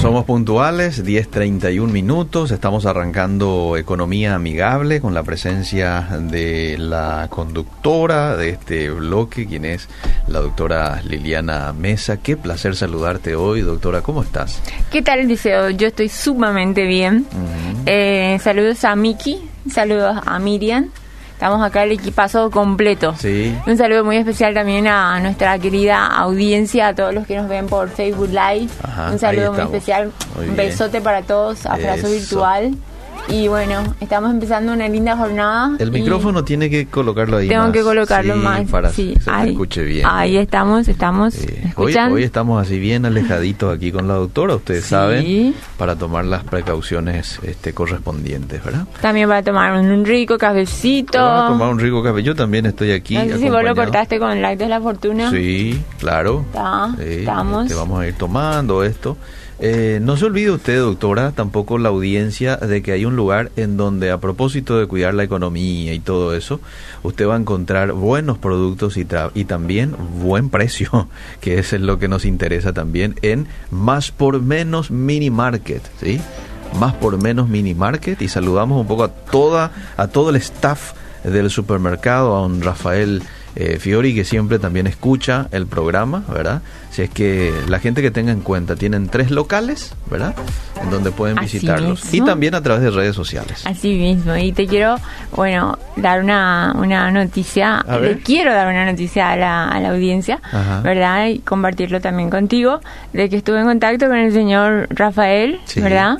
somos puntuales, 10.31 minutos, estamos arrancando Economía Amigable con la presencia de la conductora de este bloque, quien es la doctora Liliana Mesa. Qué placer saludarte hoy, doctora, ¿cómo estás? ¿Qué tal, Liceo? Yo estoy sumamente bien. Eh, saludos a Miki, saludos a Miriam. Estamos acá el equipazo completo. Sí. Un saludo muy especial también a nuestra querida audiencia, a todos los que nos ven por Facebook Live. Ajá, Un saludo muy especial. Muy un besote para todos, abrazo Eso. virtual. Y bueno, estamos empezando una linda jornada. El micrófono tiene que colocarlo ahí Tengo más, que colocarlo sí, más. para sí, que se ahí, escuche bien. Ahí estamos, estamos. Hoy, estamos así bien alejaditos aquí con la doctora, ustedes Sí. saben, para tomar las precauciones este, correspondientes, ¿verdad? También para tomar un rico cafecito. Vamos a tomar un rico café. Yo también estoy aquí. no sé si vos lo cortaste con el like de la fortuna. Sí, claro. Está, estamos. este, vamos a ir tomando esto. Eh, no se olvide usted, doctora, tampoco la audiencia, de que hay un lugar en donde a propósito de cuidar la economía y todo eso, usted va a encontrar buenos productos y, tra- y también buen precio, que es lo que nos interesa también en Más por Menos Mini Market, ¿sí? Más por Menos Mini Market y saludamos un poco a toda a todo el staff del supermercado, a un Rafael eh, Fiori que siempre también escucha el programa, ¿verdad? Si es que la gente que tenga en cuenta, tienen tres locales, ¿verdad? En donde pueden Así visitarlos. Y también a través de redes sociales. Así mismo, y te quiero, bueno, dar una, una noticia, le quiero dar una noticia a la, a la audiencia, Ajá. ¿verdad? Y compartirlo también contigo, de que estuve en contacto con el señor Rafael, Sí, ¿verdad?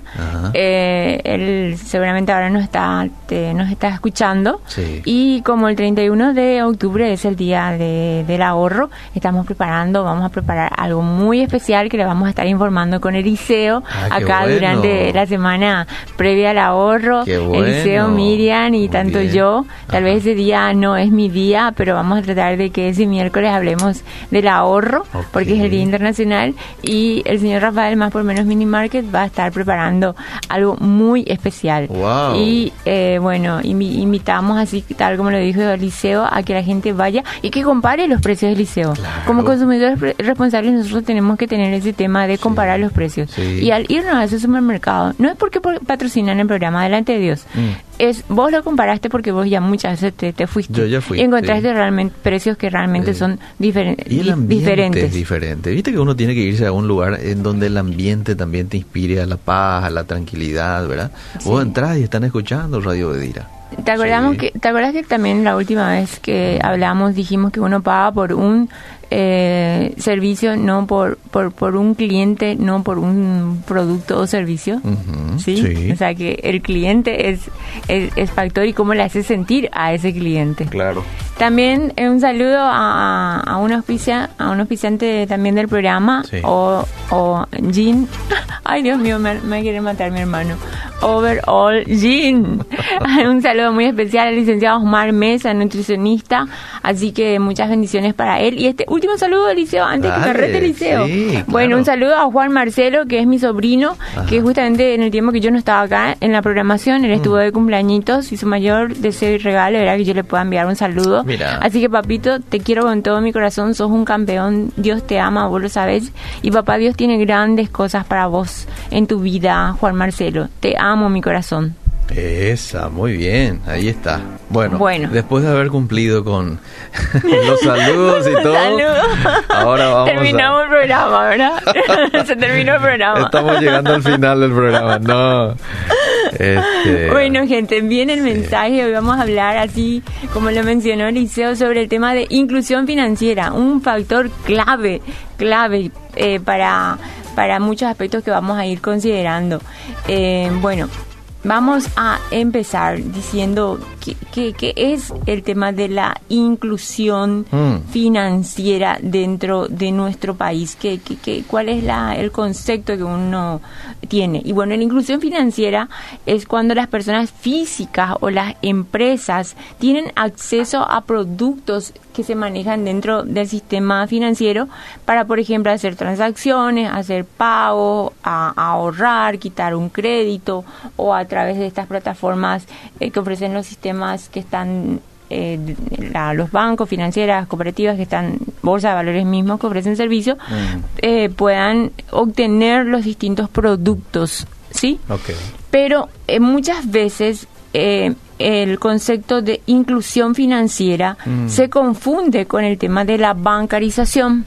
Eh, él seguramente ahora nos está, te- nos está escuchando. Sí. Y como el 31 de octubre es el día de- del ahorro, estamos preparando, vamos a preparar algo muy especial que le vamos a estar informando con Eliseo Ah, acá bueno. durante la semana previa al ahorro. Bueno. Eliseo, Miriam y Muy tanto bien. yo. Tal Ajá. vez ese día no es mi día, pero vamos a tratar de que ese miércoles hablemos del ahorro, Ok. porque es el Día Internacional. Y el señor Rafael, más por menos Mini Market, va a estar preparando algo muy especial. Wow. Y eh, bueno, invi- invitamos así, tal como lo dijo Eliseo, a que la gente vaya y que compare los precios del liceo. Claro. Como consumidores responsables nosotros tenemos que tener ese tema de comparar los precios. Sí. Y al irnos a ese supermercado, no es porque por- patrocinan el programa delante de Dios, Mm. es vos lo comparaste porque vos ya muchas veces te, te fuiste Yo ya fui, y encontraste sí. realmente precios que realmente son diferen- Y el ambiente diferentes. es diferente. Viste que uno tiene que irse a un lugar en donde el ambiente también te inspire a la paz, a la tranquilidad, ¿verdad? Vos Sí. entrás y están escuchando Radio Bedira. ¿Te acordamos Sí. que te acuerdas que también la última vez que hablamos dijimos que uno paga por un eh, servicio, no por, por por un cliente, no por un producto o servicio? ¿Sí? sí. O sea que el cliente es, es, es factor y cómo le hace sentir a ese cliente. Claro. También eh, un saludo a, a, un auspicia, a un auspiciante también del programa, Sí. o, o Jean. Ay, Dios mío, me, me quiere matar mi hermano. Overall Jean. un saludo muy especial al licenciado Osmar Mesa, nutricionista. Así que muchas bendiciones para él. Y este último saludo, Eliseo, antes que me Dale, rete Eliseo. sí, claro. Bueno, un saludo a Juan Marcelo, que es mi sobrino, Ajá. que justamente en el tiempo que yo no estaba acá en la programación, él estuvo Mm. de cumpleañitos y su mayor deseo y regalo era que yo le pueda enviar un saludo. Mira. Así que papito, te quiero con todo mi corazón, sos un campeón, Dios te ama, vos lo sabes. Y papá Dios tiene grandes cosas para vos en tu vida, Juan Marcelo. Te amo mi corazón. Esa, muy bien, ahí está. Bueno, Bueno. después de haber cumplido con los saludos y todo, Saludos. ahora vamos Terminamos a... el programa, ¿verdad? Se terminó el programa. Estamos llegando al final del programa, no. Este, Bueno, gente, viene el mensaje. Hoy vamos a hablar, así como lo mencionó Eliseo, sobre el tema de inclusión financiera, un factor clave, clave eh, para, para muchos aspectos que vamos a ir considerando. Eh, bueno, vamos a empezar diciendo que, que- que es el tema de la inclusión Mm. financiera dentro de nuestro país. ¿Qué, qué- qué- cuál es la, el concepto que uno tiene? Y bueno, la inclusión financiera es cuando las personas físicas o las empresas tienen acceso a productos que se manejan dentro del sistema financiero para, por ejemplo, hacer transacciones, hacer pagos, a, a ahorrar, quitar un crédito o a través de estas plataformas eh, que ofrecen los sistemas que están eh, la- los bancos, financieras, cooperativas que están, bolsa de valores mismos que ofrecen servicio, Mm. eh, puedan obtener los distintos productos, ¿sí? Ok. Pero eh, muchas veces eh, el concepto de inclusión financiera Mm. se confunde con el tema de la bancarización.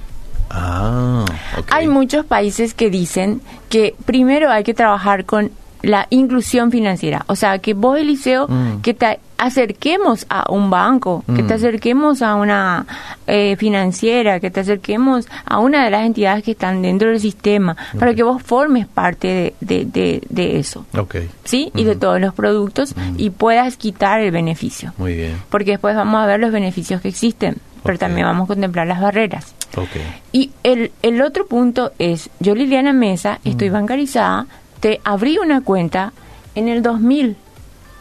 Ah. Hay muchos países que dicen que primero hay que trabajar con la inclusión financiera. O sea, que vos, Eliseo, Mm. que te acerquemos a un banco, que Mm. te acerquemos a una eh, financiera, que te acerquemos a una de las entidades que están dentro del sistema, para que vos formes parte de, de- de- de eso. Ok, ¿Sí? Y de todos los productos y puedas quitar el beneficio. muy bien. Porque después vamos a ver los beneficios que existen, pero también vamos a contemplar las barreras. Y el, el otro punto es, yo Liliana Mesa, estoy Mm. bancarizada, te abrí una cuenta en el 2008.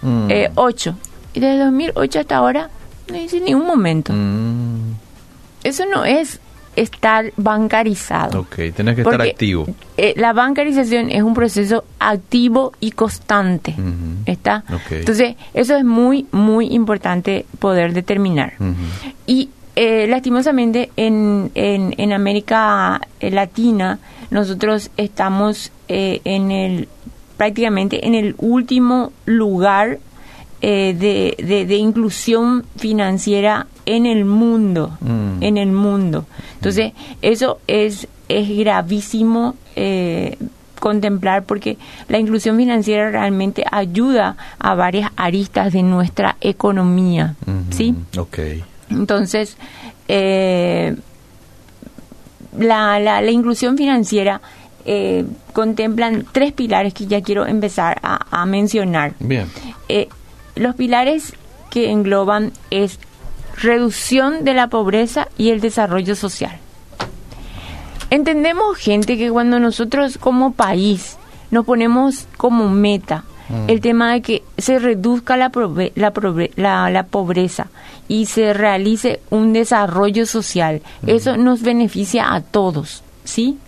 Mm. Y desde 2008 hasta ahora no hice ni un momento. Mm. Eso no es estar bancarizado. Ok, tenés que estar activo. eh, la bancarización es un proceso activo y constante. ¿Está? Entonces, eso es muy, muy importante poder determinar. Y eh, lastimosamente en, en, en América eh, Latina nosotros estamos eh, en el prácticamente en el último lugar eh, de, de- de inclusión financiera en el mundo, Mm. en el mundo. Entonces eso es es gravísimo eh, contemplar porque la inclusión financiera realmente ayuda a varias aristas de nuestra economía. ¿sí? Ok. Entonces, eh, la, la, la inclusión financiera eh, contemplan tres pilares que ya quiero empezar a, a mencionar. Bien. Eh, los pilares que engloban es reducción de la pobreza y el desarrollo social. Entendemos, gente, que cuando nosotros como país nos ponemos como meta Mm. el tema de que se reduzca la, la- la pobreza y se realice un desarrollo social, eso nos beneficia a todos, ¿sí?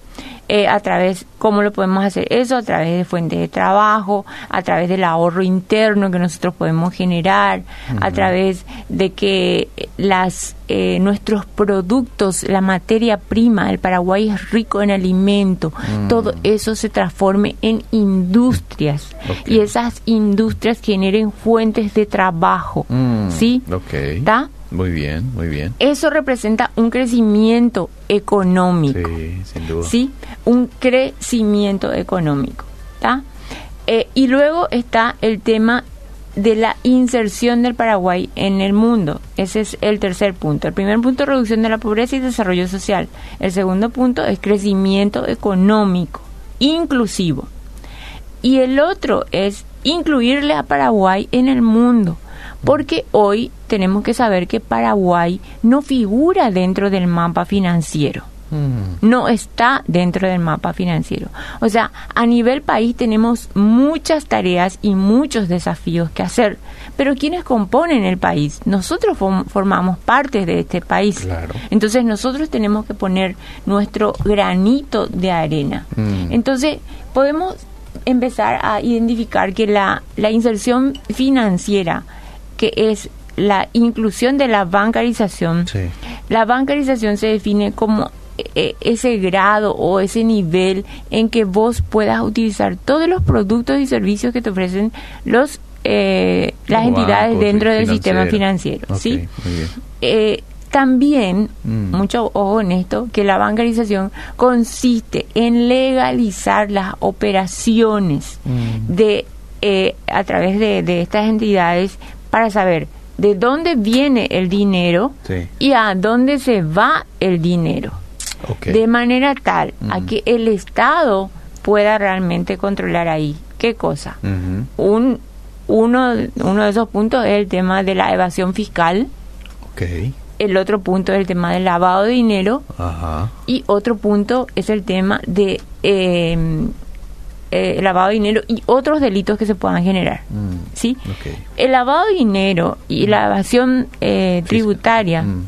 Eh, a través, ¿cómo lo podemos hacer eso? A través de fuentes de trabajo, a través del ahorro interno que nosotros podemos generar, a través de que las eh, nuestros productos, la materia prima, el Paraguay es rico en alimento, Mm. todo eso se transforme en industrias y esas industrias generen fuentes de trabajo, Mm. ¿sí? Ok. ¿Está? Muy bien, muy bien. Eso representa un crecimiento económico. Sí, sin duda. ¿sí? Un crecimiento económico. ¿tá? Eh, y luego está el tema de la inserción del Paraguay en el mundo. Ese es el tercer punto. El primer punto, reducción de la pobreza y desarrollo social. El segundo punto es crecimiento económico, inclusivo. Y el otro es incluirle a Paraguay en el mundo. Porque hoy tenemos que saber que Paraguay no figura dentro del mapa financiero Mm. no está dentro del mapa financiero. O sea, a nivel país tenemos muchas tareas y muchos desafíos que hacer. Pero ¿quiénes componen el país? Nosotros formamos parte de este país. Claro. Entonces nosotros tenemos que poner nuestro granito de arena. Mm. Entonces podemos empezar a identificar que la, la inserción financiera, que es la inclusión de la bancarización, Sí. la bancarización se define como eh, ese grado o ese nivel en que vos puedas utilizar todos los productos y servicios que te ofrecen los eh, las entidades dentro del sistema financiero. ¿sí? Eh, también, Mm. mucho ojo en esto, que la bancarización consiste en legalizar las operaciones Mm. de eh, a través de, de estas entidades para saber de dónde viene el dinero Sí. y a dónde se va el dinero. De manera tal a que el Estado pueda realmente controlar ahí. ¿Qué cosa? Un, uno, uno de esos puntos es el tema de la evasión fiscal. El otro punto es el tema del lavado de dinero. Ajá. Y otro punto es el tema de eh, eh, lavado de dinero y otros delitos que se puedan generar. Mm. ¿sí? El lavado de dinero y la evasión eh, tributaria Mm.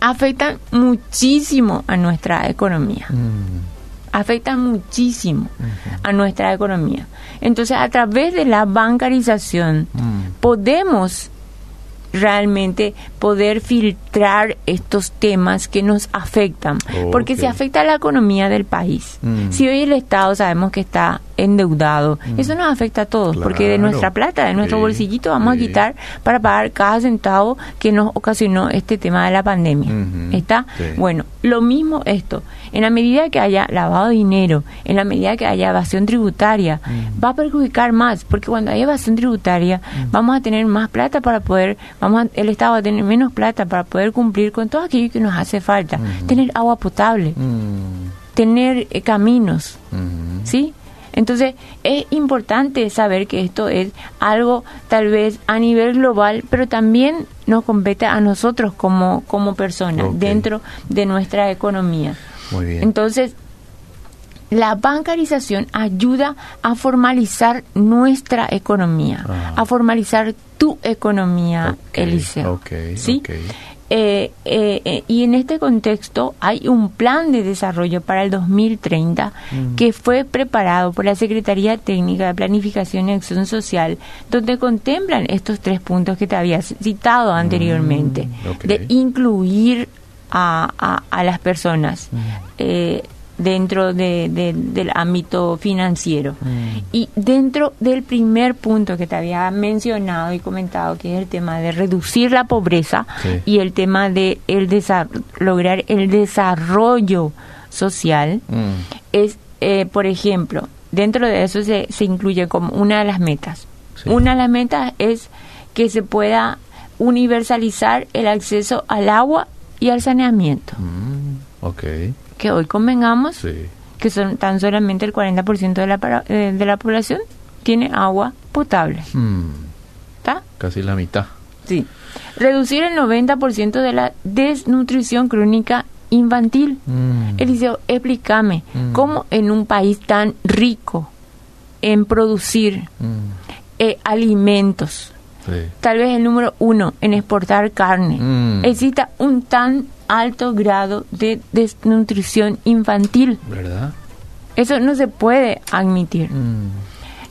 afectan muchísimo a nuestra economía. Mm. Afectan muchísimo a nuestra economía. Entonces, a través de la bancarización, Mm. podemos realmente poder filtrar estos temas que nos afectan, porque se afecta a la economía del país. Mm. Si hoy el Estado sabemos que está endeudado, mm. eso nos afecta a todos, porque de nuestra plata, de nuestro bolsillito vamos a quitar para pagar cada centavo que nos ocasionó este tema de la pandemia. ¿Está? Bueno, lo mismo esto, en la medida que haya lavado de dinero, en la medida que haya evasión tributaria, mm. va a perjudicar más, porque cuando hay evasión tributaria vamos a tener más plata para poder vamos el Estado va a tener menos plata para poder cumplir con todo aquello que nos hace falta. Tener agua potable, tener eh, caminos, ¿sí? Entonces es importante saber que esto es algo tal vez a nivel global, pero también nos compete a nosotros como, como personas dentro de nuestra economía. Muy bien. Entonces, la bancarización ayuda a formalizar nuestra economía, ah. a formalizar tu economía, Eliseo. ¿Sí? Eh, eh, eh, y en este contexto hay un plan de desarrollo para el 2030 mm. que fue preparado por la Secretaría Técnica de Planificación y Acción Social, donde contemplan estos tres puntos que te había citado anteriormente, mm, de incluir a, a, las personas. Mm dentro de, del ámbito financiero. Mm. Y dentro del primer punto que te había mencionado y comentado, que es el tema de reducir la pobreza y el tema de el lograr el desarrollo social, mm. es, eh, por ejemplo, dentro de eso se, se incluye como una de las metas. Una de las metas es que se pueda universalizar el acceso al agua y al saneamiento. Mm, okay que hoy convengamos que son tan solamente el 40% de la, eh, de la población tiene agua potable. Hmm. ¿Está? Casi la mitad. Sí. Reducir el 90% de la desnutrición crónica infantil. Mm. Eliseo, explícame, hmm. ¿cómo en un país tan rico en producir eh, alimentos, tal vez el número uno en exportar carne, exista un tan alto grado de desnutrición infantil. ¿Verdad? Eso no se puede admitir. Mm.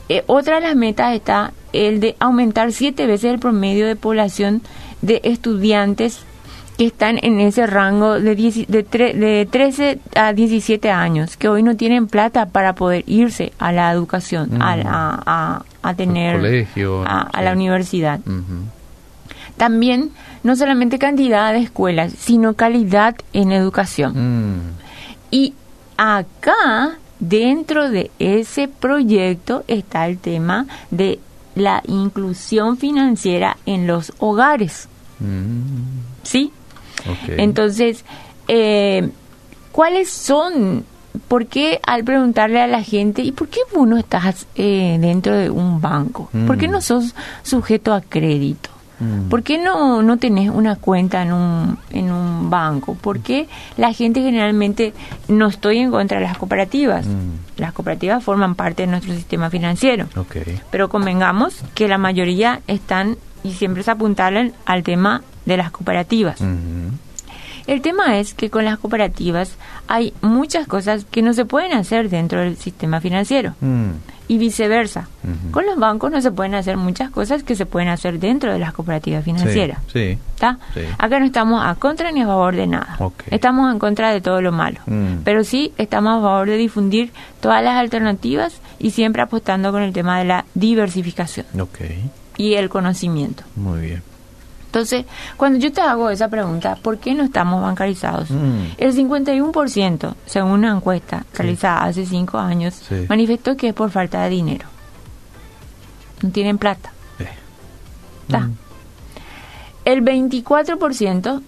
Eh, otra de las metas está el de aumentar siete veces el promedio de población de estudiantes que están en ese rango de, de, de 13 a 17 años, que hoy no tienen plata para poder irse a la educación, a, mm. A, tener colegio, a, la universidad. También no solamente cantidad de escuelas, sino calidad en educación. Mm. Y acá, dentro de ese proyecto, está el tema de la inclusión financiera en los hogares. Mm. ¿Sí? Entonces, eh, ¿cuáles son ¿por qué al preguntarle a la gente, ¿y por qué vos no estás eh, dentro de un banco? ¿Por qué mm. no sos sujeto a crédito? Mm. ¿Por qué no, no tenés una cuenta en un, en un banco? ¿Por qué la gente generalmente no estoy en contra de las cooperativas? Mm. Las cooperativas forman parte de nuestro sistema financiero. Pero convengamos que la mayoría están y siempre se apuntalan al tema de las cooperativas. El tema es que con las cooperativas hay muchas cosas que no se pueden hacer dentro del sistema financiero mm. y viceversa. Con los bancos no se pueden hacer muchas cosas que se pueden hacer dentro de las cooperativas financieras. Sí, Acá no estamos a contra ni a favor de nada. Estamos en contra de todo lo malo. Mm. Pero sí estamos a favor de difundir todas las alternativas y siempre apostando con el tema de la diversificación y el conocimiento. Muy bien. Entonces, cuando yo te hago esa pregunta, ¿por qué no estamos bancarizados? Mm. El 51%, según una encuesta realizada hace cinco años, manifestó que es por falta de dinero. No tienen plata. Eh. Mm. El 24%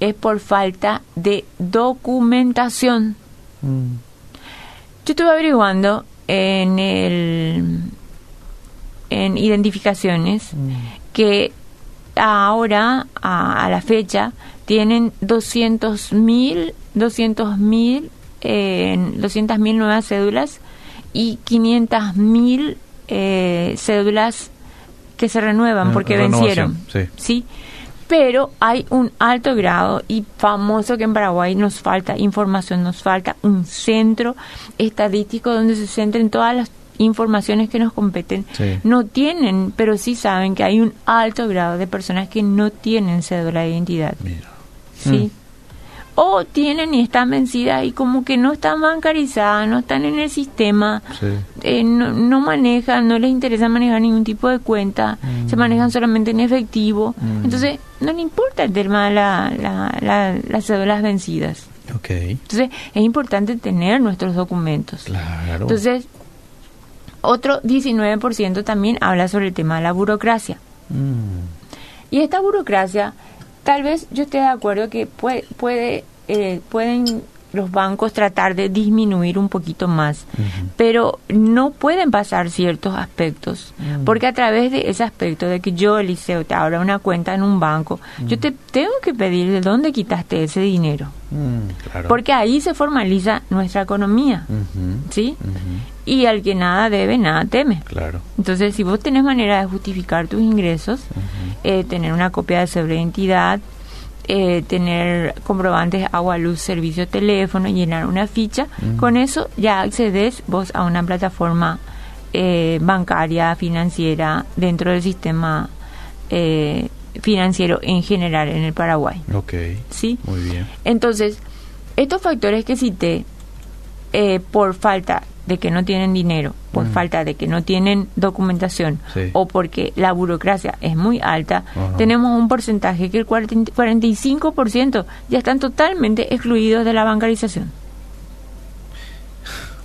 es por falta de documentación. Mm. Yo estuve averiguando en el en identificaciones que ahora, a, la fecha, tienen 200 mil 200 mil eh, mil nuevas cédulas y 500 mil eh, cédulas que se renuevan porque vencieron. Sí. Pero hay un alto grado y famoso que en Paraguay nos falta información, nos falta un centro estadístico donde se centren todas las informaciones que nos competen, Sí. no tienen, pero sí saben que hay un alto grado de personas que no tienen cédula de identidad. Mira. ¿sí? O tienen y están vencidas y como que no están bancarizadas, no están en el sistema, Sí. eh, no, no manejan, no les interesa manejar ningún tipo de cuenta, se manejan solamente en efectivo. Mm. Entonces, no le importa el tema de la, la- la- las cédulas vencidas. Entonces, es importante tener nuestros documentos. Claro. Entonces, otro 19% también habla sobre el tema de la burocracia. Mm. Y esta burocracia, tal vez yo esté de acuerdo que puede, puede eh, pueden los bancos tratar de disminuir un poquito más, pero no pueden pasar ciertos aspectos, Mm. porque a través de ese aspecto de que yo, Eliseo, te abra una cuenta en un banco, Mm. yo te tengo que pedir de dónde quitaste ese dinero, Mm, claro. porque ahí se formaliza nuestra economía. ¿sí? Y al que nada debe, nada teme. Claro. Entonces, si vos tenés manera de justificar tus ingresos, eh, tener una copia de de identidad, eh, tener comprobantes agua, luz, servicio, teléfono, llenar una ficha, Mm. con eso ya accedes vos a una plataforma eh, bancaria, financiera, dentro del sistema eh, financiero en general en el Paraguay. Ok. ¿sí? Muy bien. Entonces, estos factores que cité, eh, por falta de que no tienen dinero, por Mm. falta de que no tienen documentación Sí. o porque la burocracia es muy alta, tenemos un porcentaje que el 40 45% ya están totalmente excluidos de la bancarización.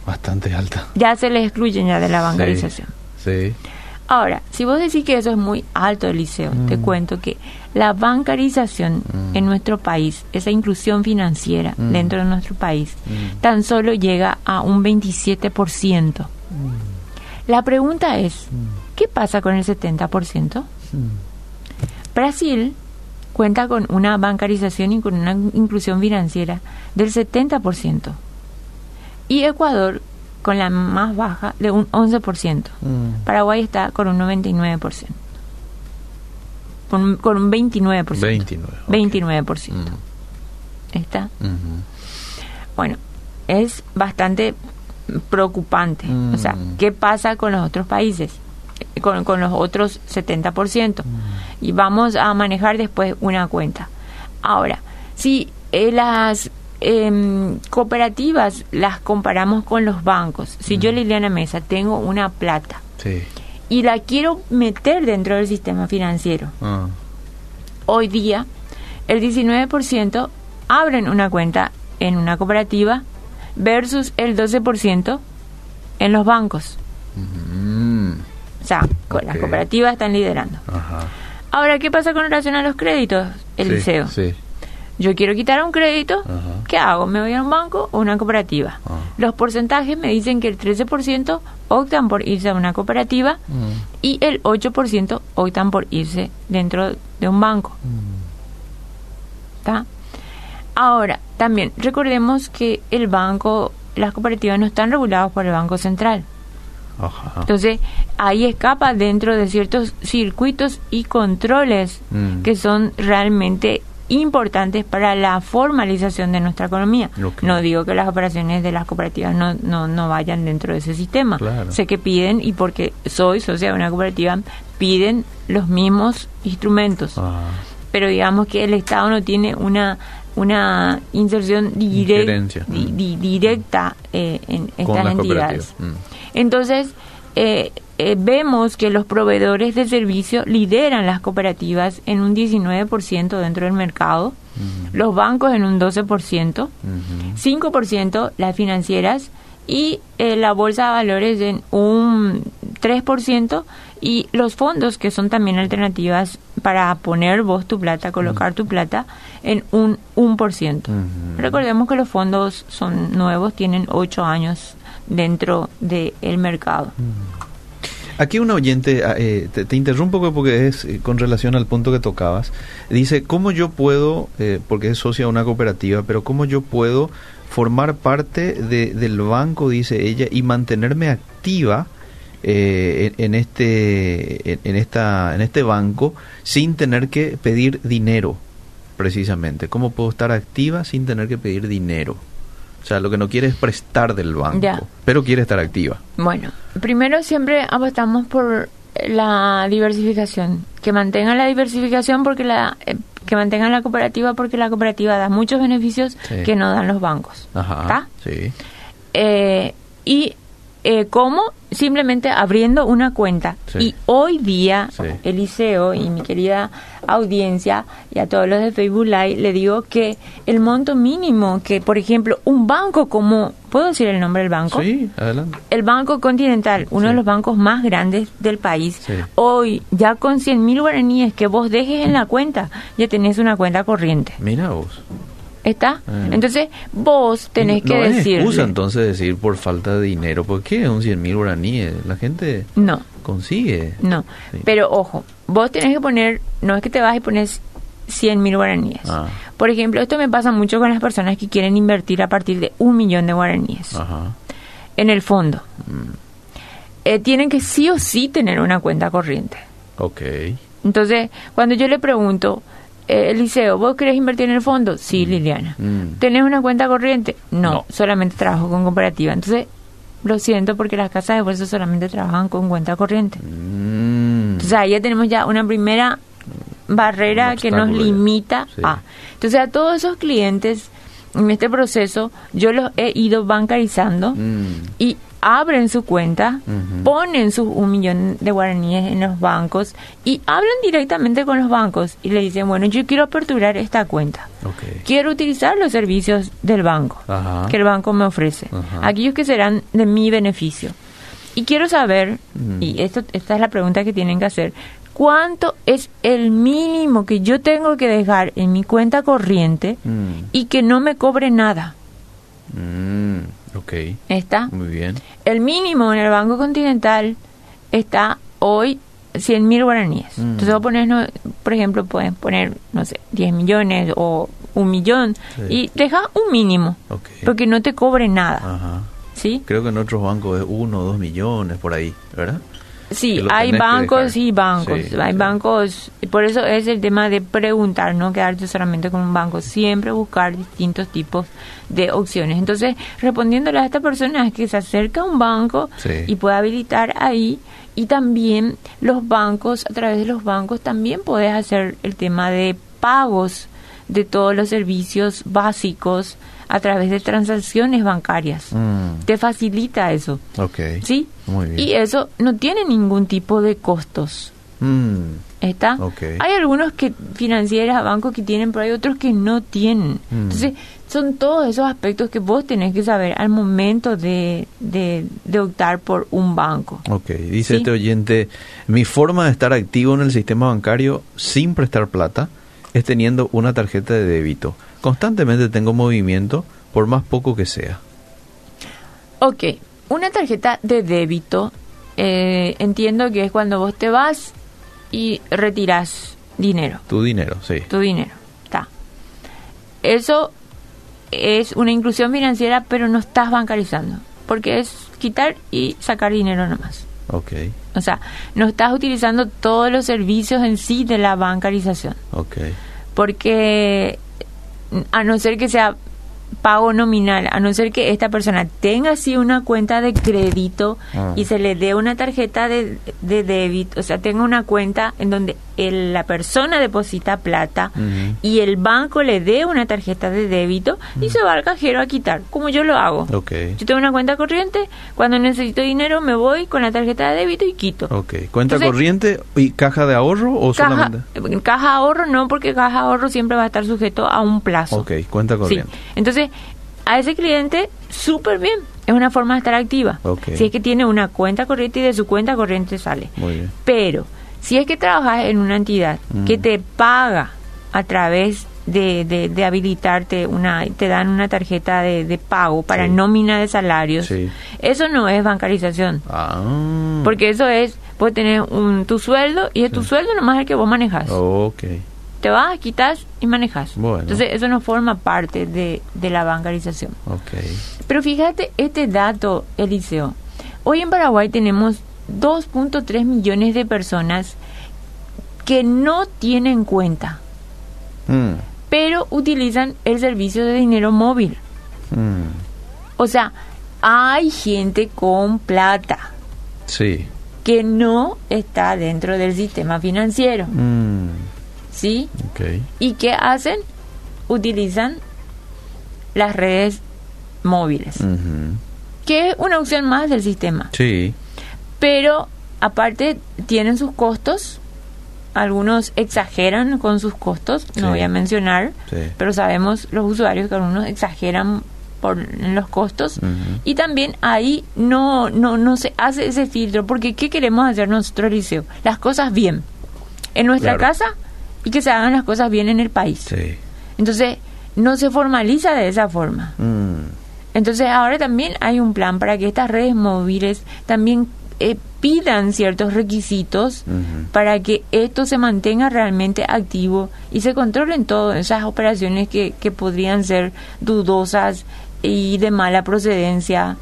Bastante alta. Ya se les excluyen ya de la bancarización. Sí. Ahora, si vos decís que eso es muy alto, Eliseo, te Mm. cuento que la bancarización Mm. en nuestro país, esa inclusión financiera Mm. dentro de nuestro país, Mm. tan solo llega a un 27%. La pregunta es, ¿qué pasa con el 70%? Mm. Brasil cuenta con una bancarización y con una inclusión financiera del 70%. Y Ecuador con la más baja de un 11%. Mm. Paraguay está con un 99%. Con, un- con un 29%. 29. ok. 29%. Mm. ¿Está? Bueno, es bastante preocupante. O sea, Mm. ¿qué pasa con los otros países? Con, con los otros 70%. Mm. Y vamos a manejar después una cuenta. Ahora, si eh, las em, cooperativas las comparamos con los bancos, si yo, Liliana Mesa, tengo una plata Sí. Y la quiero meter dentro del sistema financiero, Ah. hoy día el 19% abren una cuenta en una cooperativa versus el 12% en los bancos. Mm. O sea, co- las cooperativas están liderando. Ajá. Ahora, ¿qué pasa con relación a los créditos, Eliseo? Sí. sí. Yo quiero quitar un crédito, Ajá. ¿qué hago? ¿Me voy a un banco o una cooperativa? Ah. Los porcentajes me dicen que el 13% optan por irse a una cooperativa Mm. y el 8% optan por irse dentro de un banco. ¿Está? Ahora, también recordemos que el banco, las cooperativas no están reguladas por el Banco Central. Ajá. Entonces, ahí escapa dentro de ciertos circuitos y controles Mm. que son realmente importantes para la formalización de nuestra economía. No digo que las operaciones de las cooperativas no, no, no vayan dentro de ese sistema. Claro. Sé que piden, y porque soy socia de una cooperativa, piden los mismos instrumentos. Ah. Pero digamos que el Estado no tiene una una inserción di- di- directa eh, en estas entidades. Mm. Entonces, eh, eh, vemos que los proveedores de servicio lideran las cooperativas en un 19% dentro del mercado, los bancos en un 12%, Ujú. 5% las financieras y eh, la bolsa de valores en un 3% y los fondos que son también alternativas para poner vos tu plata, colocar tu plata en un 1%. Ujú. Recordemos que los fondos son nuevos, tienen 8 años dentro del mercado. Aquí un oyente, ah, eh, te, te interrumpo porque es eh, con relación al punto que tocabas. Dice, ¿cómo yo puedo, eh, porque es socia de una cooperativa, pero cómo yo puedo formar parte de- del banco, dice ella, y mantenerme activa eh, en, en este, en esta, en este banco sin tener que pedir dinero, precisamente? ¿Cómo puedo estar activa sin tener que pedir dinero? O sea, lo que no quiere es prestar del banco, Ya. pero quiere estar activa. Bueno, primero siempre apostamos por la diversificación, que mantengan la diversificación porque la eh, que mantengan la cooperativa porque la cooperativa da muchos beneficios Sí. que no dan los bancos. Ajá. ¿Está? Sí. Eh, y eh, cómo simplemente abriendo una cuenta Sí. y hoy día Sí. Eliseo y mi querida audiencia y a todos los de Facebook Live le digo que el monto mínimo que por ejemplo un banco como puedo decir el nombre del banco Sí, adelante. el Banco Continental, uno Sí. de los bancos más grandes del país, hoy ya con 100 mil guaraníes que vos dejes en la cuenta, ya tenés una cuenta corriente. Mira vos. ¿Está? Ah. Entonces vos tenés que no es decir... excusa entonces decir por falta de dinero. ¿Por qué un 100 mil guaraníes? La gente No, consigue. no. Sí. Pero ojo, vos tenés que poner, no es que te vas y pones 100 mil guaraníes. Ah. Por ejemplo, esto me pasa mucho con las personas que quieren invertir a partir de un millón de guaraníes Ajá. en el fondo. Mm. Eh, tienen que sí o sí tener una cuenta corriente. Ok. Entonces, cuando yo le pregunto, eh, Eliseo, ¿vos querés invertir en el fondo? Sí, Liliana. Mm. ¿Tenés una cuenta corriente? No, No. solamente trabajo con cooperativa. Entonces, lo siento porque las casas de bolsa solamente trabajan con cuenta corriente. Mm. Entonces, ahí ya tenemos ya una primera barrera que nos limita Sí. a... Entonces, a todos esos clientes, en este proceso, yo los he ido bancarizando Mm. y abren su cuenta, ponen sus un millón de guaraníes en los bancos y hablan directamente con los bancos y le dicen, bueno, yo quiero aperturar esta cuenta. Quiero utilizar los servicios del banco Ajá. que el banco me ofrece, Ajá. aquellos que serán de mi beneficio. Y quiero saber, Mm. y esto, esta es la pregunta que tienen que hacer, ¿cuánto es el mínimo que yo tengo que dejar en mi cuenta corriente Mm. y que no me cobre nada? Mm. Ok. ¿Está? Muy bien. El mínimo en el Banco Continental está hoy 100 mil guaraníes. Mm. Entonces, pones, no- por ejemplo, puedes poner, no sé, 10 millones o un millón Sí. y deja un mínimo, Ok. porque no te cobre nada. Ajá. ¿Sí? Creo que en otros bancos es uno o dos millones por ahí, ¿verdad? Sí, hay bancos y bancos. Sí, hay sí. bancos, por eso es el tema de preguntar, no quedarte solamente con un banco, siempre buscar distintos tipos de opciones. Entonces, respondiéndole a esta persona es que se acerca a un banco Sí. y puede habilitar ahí. Y también los bancos, a través de los bancos, también puedes hacer el tema de pagos de todos los servicios básicos a través de transacciones bancarias. Mm. Te facilita eso. Ok. ¿Sí? Muy bien. Y eso no tiene ningún tipo de costos. Mm. ¿Está? Ok. Hay algunos que financieras, bancos que tienen, pero hay otros que no tienen. Mm. Entonces, son todos esos aspectos que vos tenés que saber al momento de, de, de optar por un banco. Ok, dice Sí. este oyente, mi forma de estar activo en el sistema bancario sin prestar plata es teniendo una tarjeta de débito. Constantemente tengo movimiento, por más poco que sea. Ok, una tarjeta de débito, eh, entiendo que es cuando vos te vas y retiras dinero. Tu dinero, sí. tu dinero. Está. Eso es una inclusión financiera, pero no estás bancarizando. Porque es quitar y sacar dinero nomás. Ok, O sea, no estás utilizando todos los servicios en sí de la bancarización. ok. Porque a no ser que sea pago nominal, a no ser que esta persona tenga así una cuenta de crédito Ah. y se le dé una tarjeta de, de débito, o sea, tenga una cuenta en donde el- la persona deposita plata y el banco le dé una tarjeta de débito y se va al cajero a quitar, como yo lo hago. Ok, Yo tengo una cuenta corriente, cuando necesito dinero me voy con la tarjeta de débito y quito. ok. ¿Cuenta Entonces- corriente y caja de ahorro o Caja, solamente? caja ahorro no, porque caja ahorro siempre va a estar sujeto a un plazo. Ok, cuenta Sí. corriente. Entonces, a ese cliente, súper bien. Es una forma de estar activa. Si es que tiene una cuenta corriente y de su cuenta corriente sale. Muy bien. Pero, si es que trabajas en una entidad Mm. que te paga a través de, de, de habilitarte una, te dan una tarjeta de, de pago para Sí. nómina de salarios, Sí. eso no es bancarización. Ah. Porque eso es, puedes tener un, tu sueldo y es tu sueldo nomás el que vos manejas. Ok. Te vas, quitas y manejas. Bueno. Entonces, eso no forma parte de, de la bancarización. Ok. Pero fíjate este dato, Eliseo. Hoy en Paraguay tenemos 2.3 millones de personas que no tienen cuenta, Mm, pero utilizan el servicio de dinero móvil. mm. O sea, hay gente con plata Sí. que no está dentro del sistema financiero, Mm, ¿sí? ok. ¿Y qué hacen? Utilizan las redes móviles, que es una opción más del sistema. Sí. Pero aparte tienen sus costos, algunos exageran con sus costos, Sí. no voy a mencionar, Sí. pero sabemos los usuarios que algunos exageran por los costos y también ahí no no no se hace ese filtro porque qué queremos hacer nosotros Liceo las cosas bien en nuestra Claro. casa y que se hagan las cosas bien en el país. Sí. entonces no se formaliza de esa forma. Mm, entonces ahora también hay un plan para que estas redes móviles también eh, pidan ciertos requisitos para que esto se mantenga realmente activo y se controlen todas esas operaciones que, que podrían ser dudosas y de mala procedencia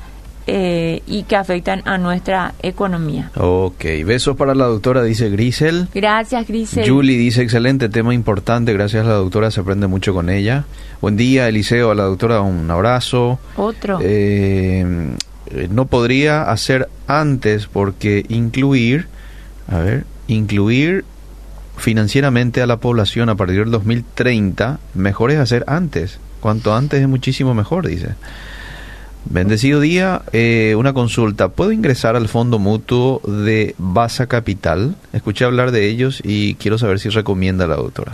eh, y que afectan a nuestra economía. Ok, besos para la doctora, dice Grisel. Gracias, Grisel. Julie dice, excelente, tema importante, gracias a la doctora, se aprende mucho con ella. Buen día, Eliseo, a la doctora un abrazo. Otro. Eh, no podría hacer antes porque incluir, a ver, incluir financieramente a la población a partir del 2030, mejor es hacer antes. Cuanto antes es muchísimo mejor, dice. Bendecido día, eh, una consulta. ¿Puedo ingresar al fondo mutuo de Basa Capital? Escuché hablar de ellos y quiero saber si recomienda la doctora.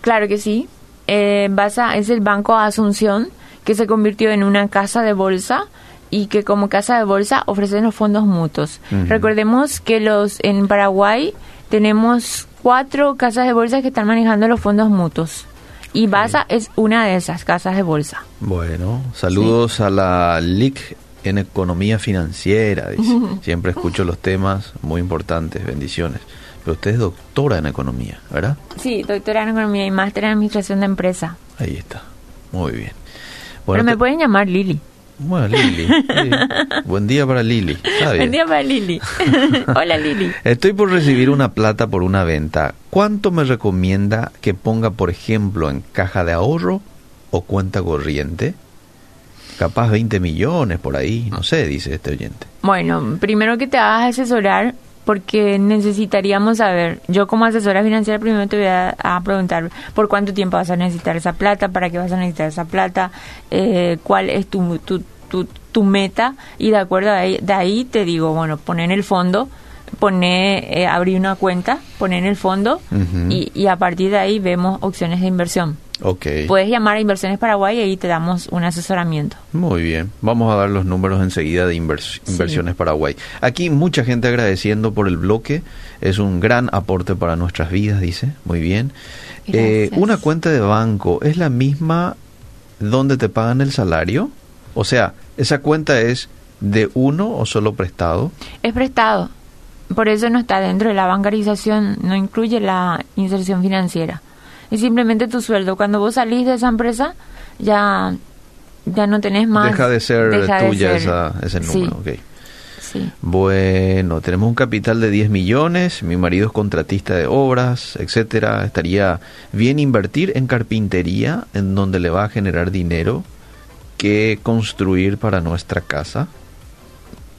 Claro que sí. Eh, Basa es el Banco Asunción que se convirtió en una casa de bolsa y que como casa de bolsa ofrecen los fondos mutuos. Recordemos que los en Paraguay tenemos cuatro casas de bolsa que están manejando los fondos mutuos y Basa es una de esas casas de bolsa. Bueno, saludos a la LIC en economía financiera. dice. Siempre escucho los temas muy importantes, bendiciones. Pero usted es doctora en economía, ¿verdad? Sí, doctora en economía y máster en administración de empresa. Ahí está. Muy bien. Pero me te- pueden llamar Lili. Bueno, Lili. sí. Buen día para Lili. Buen día para Lili. Hola Lili. Estoy por recibir una plata por una venta. ¿Cuánto me recomienda que ponga, por ejemplo, en caja de ahorro o cuenta corriente? Capaz 20 millones por ahí, no sé, dice este oyente. Bueno, primero que te a asesorar, porque necesitaríamos saber, yo como asesora financiera primero te voy a, a preguntar por cuánto tiempo vas a necesitar esa plata, para qué vas a necesitar esa plata, eh, cuál es tu, tu, tu, tu meta y de acuerdo a ahí, de ahí te digo, bueno, poner en el fondo, poner, eh, abrir una cuenta, poner en el fondo y, y a partir de ahí vemos opciones de inversión. Ok. Puedes llamar a Inversiones Paraguay y ahí te damos un asesoramiento. Muy bien, vamos a dar los números enseguida de invers- Sí. Inversiones Paraguay. Aquí mucha gente agradeciendo por el bloque, es un gran aporte para nuestras vidas, dice, muy bien. Eh, una cuenta de banco, ¿es la misma donde te pagan el salario? O sea, ¿esa cuenta es de uno o solo prestado? Es prestado. Por eso no está dentro de la bancarización, no incluye la inserción financiera. Es simplemente tu sueldo. Cuando vos salís de esa empresa, ya, ya no tenés más. Deja de ser deja de tuya ser- esa- ese Sí, número, ok. sí. Bueno, tenemos un capital de 10 millones, mi marido es contratista de obras, etcétera. Estaría bien invertir en carpintería, en donde le va a generar dinero, que construir para nuestra casa.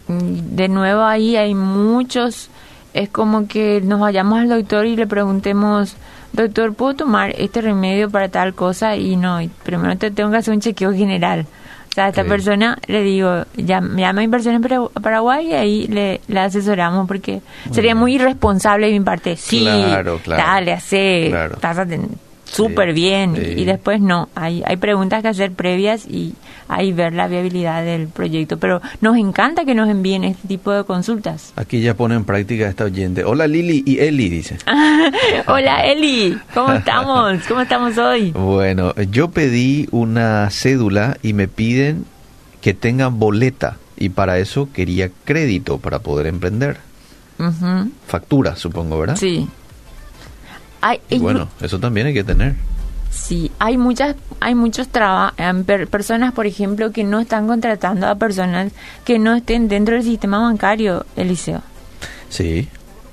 Mm, De nuevo ahí hay muchos. Es como que nos vayamos al doctor y le preguntemos, doctor, ¿puedo tomar este remedio para tal cosa? Y no, primero te tengo que hacer un chequeo general. O sea, a esta persona le digo, llam- llama a Inversiones Para- Paraguay y ahí le, le asesoramos porque sería muy irresponsable de mi parte. Sí, Claro, claro. dale, hace, Claro. estás aten- súper Sí, bien. sí. Y después no, hay, hay preguntas que hacer previas y ahí ver la viabilidad del proyecto. Pero nos encanta que nos envíen este tipo de consultas. Aquí ya pone en práctica esta oyente. Hola Lili y Eli, dice. Hola Eli, ¿cómo estamos? ¿Cómo estamos hoy? Bueno, yo pedí una cédula y me piden que tenga boleta y para eso quería crédito para poder emprender. Factura, supongo, ¿verdad? Sí. Hay, Y bueno, eso también hay que tener. Sí, hay muchas, hay muchos traba- em, per- personas, por ejemplo, que no están contratando a personas que no estén dentro del sistema bancario, Eliseo. Sí.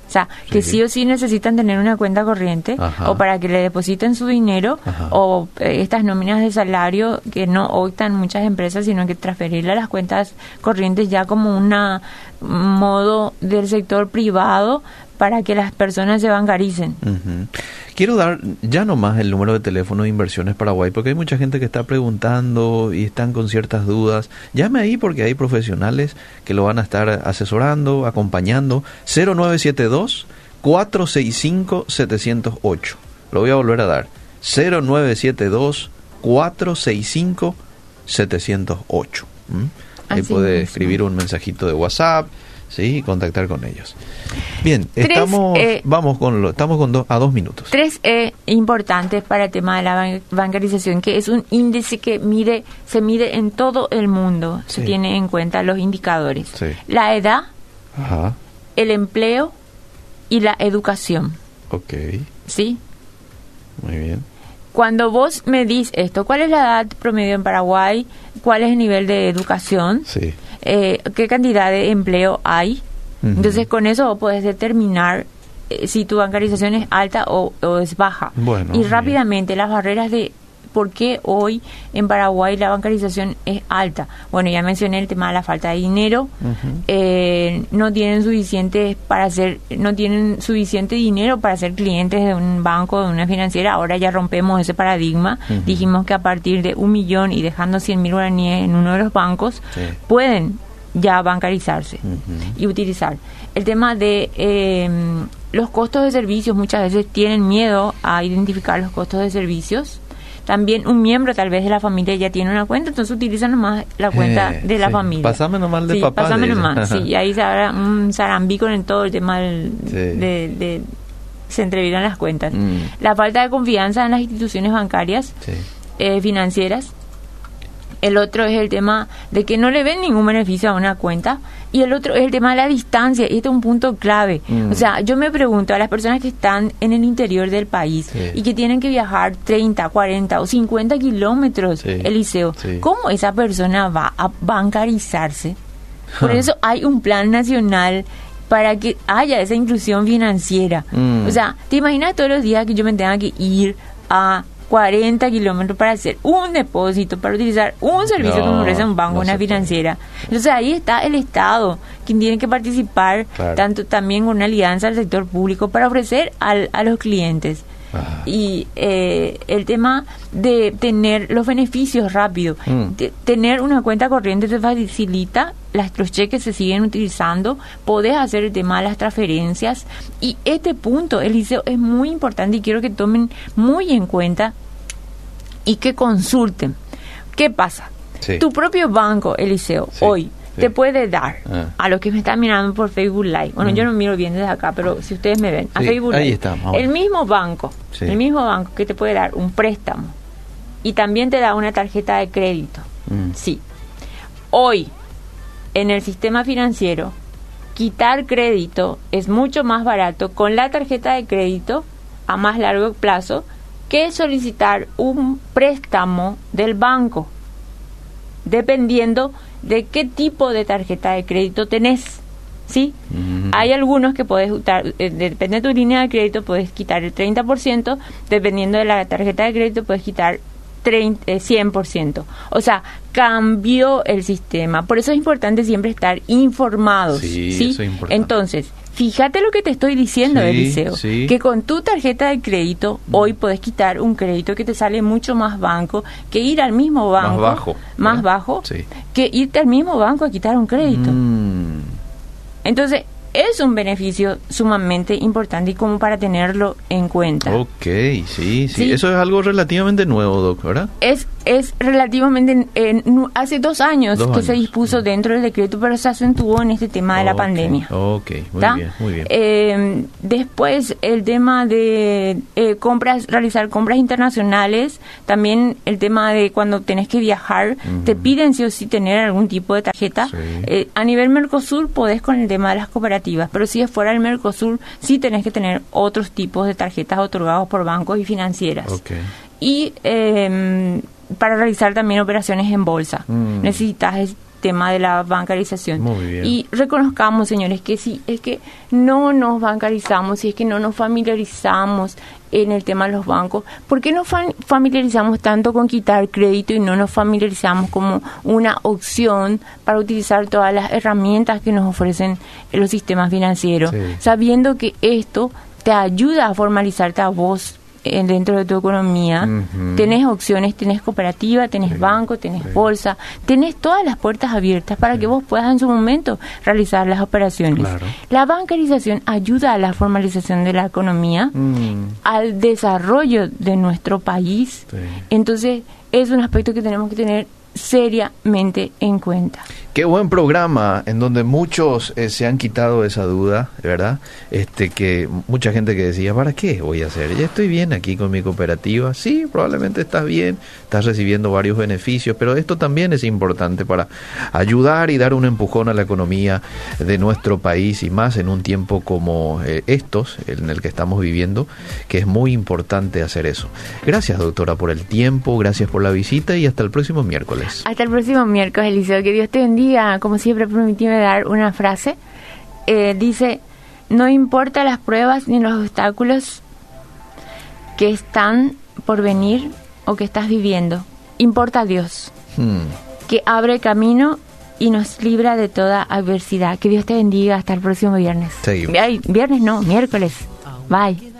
O sea, que sí o sí necesitan tener una cuenta corriente Ajá. o para que le depositen su dinero Ajá. o eh, estas nóminas de salario que no optan muchas empresas, sino que transferirle a las cuentas corrientes ya como una modo del sector privado para que las personas se bancaricen. Ujú. Quiero dar ya nomás el número de teléfono de Inversiones Paraguay, porque hay mucha gente que está preguntando y están con ciertas dudas. Llame ahí porque hay profesionales que lo van a estar asesorando, acompañando. 0972 465 708. Lo voy a volver a dar. 0972 465 708. ¿Mm? Ahí puede escribir un mensajito de WhatsApp, sí, y contactar con ellos. Bien, estamos eh, vamos con lo, estamos con do- a dos minutos. Tres E importantes para el tema de la ban- bancarización, que es un índice que mide, se mide en todo el mundo, se Sí. tiene en cuenta los indicadores. Sí. La edad, Ajá. el empleo y la educación, Ok, ¿sí? muy bien. Cuando vos medís esto, ¿cuál es la edad promedio en Paraguay? ¿Cuál es el nivel de educación? Sí. Eh, ¿Qué cantidad de empleo hay? Entonces, con eso podés determinar eh, si tu bancarización es alta o, o es baja. Bueno, y bien. rápidamente, las barreras de por qué hoy en Paraguay la bancarización es alta. Bueno, ya mencioné el tema de la falta de dinero. Eh, no tienen suficiente para ser, no tienen suficiente dinero para ser clientes de un banco, de una financiera. Ahora ya rompemos ese paradigma. Dijimos que a partir de un millón y dejando 100 mil guaraníes en uno de los bancos, Sí. pueden ya bancarizarse y utilizar. El tema de eh, los costos de servicios, muchas veces tienen miedo a identificar los costos de servicios. También un miembro tal vez de la familia ya tiene una cuenta, entonces utilizan nomás la cuenta Eh, de la sí. familia. Pásame nomás de sí, papá, Pásame le nomás, sí. Y ahí se habrá un zarambico en todo el tema del- Sí. de, de- se entreviran las cuentas. Mm. La falta de confianza en las instituciones bancarias eh, financieras. El otro es el tema de que no le ven ningún beneficio a una cuenta. Y el otro es el tema de la distancia. Y este es un punto clave. Mm. O sea, yo me pregunto a las personas que están en el interior del país Sí. y que tienen que viajar 30, 40 o 50 kilómetros, Sí. Eliseo, Sí. ¿cómo esa persona va a bancarizarse? Por eso hay un plan nacional para que haya esa inclusión financiera. Mm. O sea, ¿te imaginas todos los días que yo me tenga que ir a 40 kilómetros para hacer un depósito, para utilizar un servicio No, que me ofrece un banco, no una puede. financiera? Entonces ahí está el Estado, quien tiene que participar Claro. tanto también con una alianza al sector público para ofrecer al- a los clientes. Y eh, el tema de tener los beneficios rápido, Mm. de- tener una cuenta corriente te facilita, las, los cheques se siguen utilizando, podés hacer el tema de las transferencias. Y este punto, Eliseo, es muy importante y quiero que tomen muy en cuenta y que consulten. ¿Qué pasa? Sí. Tu propio banco, Eliseo, Sí, hoy sí. te puede dar Ah. a los que me están mirando por Facebook Live. Bueno, Mm. yo no miro bien desde acá, pero si ustedes me ven, a Facebook ahí Live. estamos. El mismo banco, Sí. el mismo banco que te puede dar un préstamo y también te da una tarjeta de crédito. Mm. Sí. Hoy, en el sistema financiero, quitar crédito es mucho más barato con la tarjeta de crédito a más largo plazo que solicitar un préstamo del banco, dependiendo de qué tipo de tarjeta de crédito tenés. ¿Sí? Hay algunos que puedes eh, depende de tu línea de crédito, puedes quitar el 30%, dependiendo de la tarjeta de crédito, puedes quitar 30, eh, 100%. O sea, cambió el sistema. Por eso es importante siempre estar informados. Sí, ¿sí? eso es importante. Entonces, fíjate lo que te estoy diciendo, Sí, Eliseo, sí. que con tu tarjeta de crédito hoy podés quitar un crédito que te sale mucho más banco que ir al mismo Más banco, bajo, más ¿verdad? bajo, Sí. que irte al mismo banco a quitar un crédito. Mm. Entonces, es un beneficio sumamente importante y como para tenerlo en cuenta. Ok, sí, sí, Sí. Eso es algo relativamente nuevo, Doc, ¿verdad? Es, es relativamente, en- nu- hace dos años Dos que se años. dispuso dentro del decreto, pero se acentuó en este tema de la Ok, pandemia. Ok, muy ¿tá? bien, muy bien. Eh, después el tema de eh, compras, realizar compras internacionales, también el tema de cuando tenés que viajar, te piden sí o sí tener algún tipo de tarjeta. Sí. Eh, a nivel Mercosur podés con el tema de las cooperativas, pero si es fuera del Mercosur sí tenés que tener otros tipos de tarjetas otorgados por bancos y financieras. Y eh, para realizar también operaciones en bolsa. Mm. Necesitas el tema de la bancarización. Muy bien. Y reconozcamos, señores, que si es que no nos bancarizamos, si es que no nos familiarizamos en el tema de los bancos, ¿por qué nos fa- familiarizamos tanto con quitar crédito y no nos familiarizamos como una opción para utilizar todas las herramientas que nos ofrecen los sistemas financieros? Sí. Sabiendo que esto te ayuda a formalizarte a vos dentro de tu economía, Ujú. tenés opciones, tenés cooperativa, tenés Sí, banco, tenés sí. bolsa, tenés todas las puertas abiertas para que vos puedas en su momento realizar las operaciones. Claro. La bancarización ayuda a la formalización de la economía, Mm, al desarrollo de nuestro país. Entonces, es un aspecto que tenemos que tener seriamente en cuenta. Qué buen programa en donde muchos eh, se han quitado esa duda, ¿verdad? Este que mucha gente que decía, ¿para qué voy a hacer? Ya estoy bien aquí con mi cooperativa. Sí, probablemente estás bien, estás recibiendo varios beneficios, pero esto también es importante para ayudar y dar un empujón a la economía de nuestro país y más en un tiempo como eh, estos, en el que estamos viviendo, que es muy importante hacer eso. Gracias, doctora, por el tiempo, gracias por la visita y hasta el próximo miércoles. Hasta el próximo miércoles, Eliseo. Que Dios te bendiga. Como siempre, permitime dar una frase. Eh, dice, no importa las pruebas ni los obstáculos que están por venir o que estás viviendo. Importa Dios, Hmm. que abre camino y nos libra de toda adversidad. Que Dios te bendiga. Hasta el próximo viernes. Ay, viernes no, miércoles. Bye.